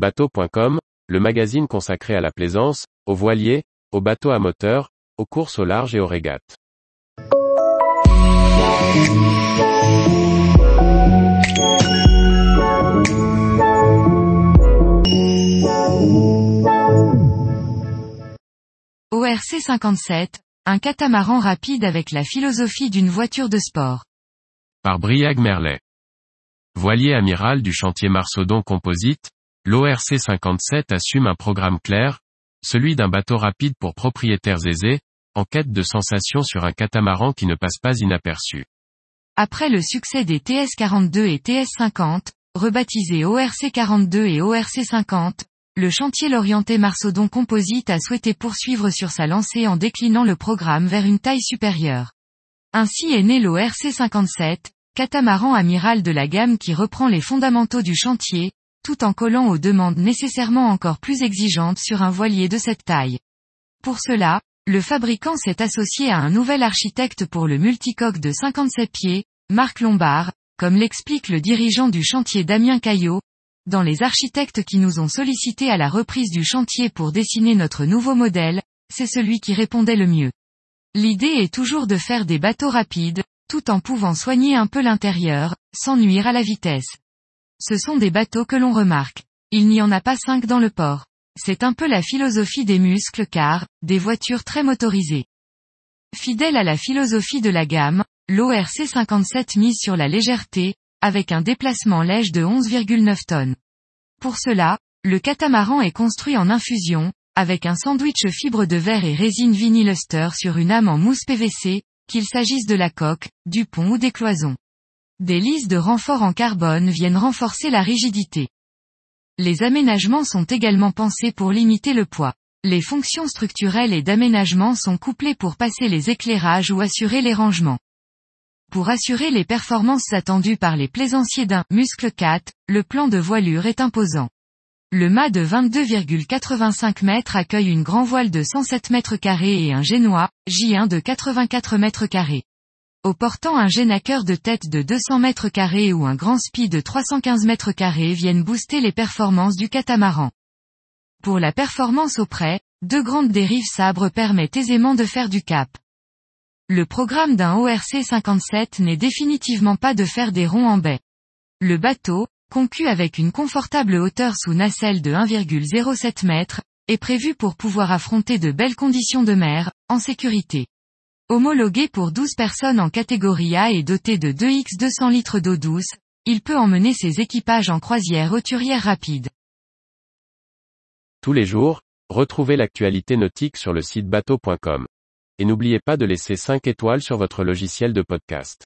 Bateau.com, le magazine consacré à la plaisance, aux voiliers, aux bateaux à moteur, aux courses au large et aux régates. ORC 57, un catamaran rapide avec la philosophie d'une voiture de sport. Par Briag Merlet. Voilier amiral du chantier Marsaudon Composite, l'ORC 57 assume un programme clair, celui d'un bateau rapide pour propriétaires aisés, en quête de sensations sur un catamaran qui ne passe pas inaperçu. Après le succès des TS42 et TS50, rebaptisés ORC42 et ORC50, le chantier L'Orienté Marsaudon Composite a souhaité poursuivre sur sa lancée en déclinant le programme vers une taille supérieure. Ainsi est né l'ORC 57, catamaran amiral de la gamme qui reprend les fondamentaux du chantier, tout en collant aux demandes nécessairement encore plus exigeantes sur un voilier de cette taille. Pour cela, le fabricant s'est associé à un nouvel architecte pour le multicoque de 57 pieds, Marc Lombard, comme l'explique le dirigeant du chantier Damien Caillot, dans les architectes qui nous ont sollicité à la reprise du chantier pour dessiner notre nouveau modèle, c'est celui qui répondait le mieux. L'idée est toujours de faire des bateaux rapides, tout en pouvant soigner un peu l'intérieur, sans nuire à la vitesse. Ce sont des bateaux que l'on remarque. Il n'y en a pas cinq dans le port. C'est un peu la philosophie des muscles car, des voitures très motorisées. Fidèle à la philosophie de la gamme, l'ORC 57 mise sur la légèreté, avec un déplacement léger de 11,9 tonnes. Pour cela, le catamaran est construit en infusion, avec un sandwich fibre de verre et résine vinyluster sur une âme en mousse PVC, qu'il s'agisse de la coque, du pont ou des cloisons. Des lisses de renfort en carbone viennent renforcer la rigidité. Les aménagements sont également pensés pour limiter le poids. Les fonctions structurelles et d'aménagement sont couplées pour passer les éclairages ou assurer les rangements. Pour assurer les performances attendues par les plaisanciers d'un muscle 4, le plan de voilure est imposant. Le mât de 22,85 mètres accueille une grand voile de 107 mètres carrés et un génois, J1 de 84 mètres carrés. Au portant un génaqueur de tête de 200 mètres carrés ou un grand spi de 315 mètres carrés viennent booster les performances du catamaran. Pour la performance au près, deux grandes dérives sabres permettent aisément de faire du cap. Le programme d'un ORC 57 n'est définitivement pas de faire des ronds en baie. Le bateau, concu avec une confortable hauteur sous nacelle de 1,07 m, est prévu pour pouvoir affronter de belles conditions de mer, en sécurité. Homologué pour 12 personnes en catégorie A et doté de 2x 200 litres d'eau douce, il peut emmener ses équipages en croisière hauturière rapide. Tous les jours, retrouvez l'actualité nautique sur le site bateau.com. Et n'oubliez pas de laisser 5 étoiles sur votre logiciel de podcast.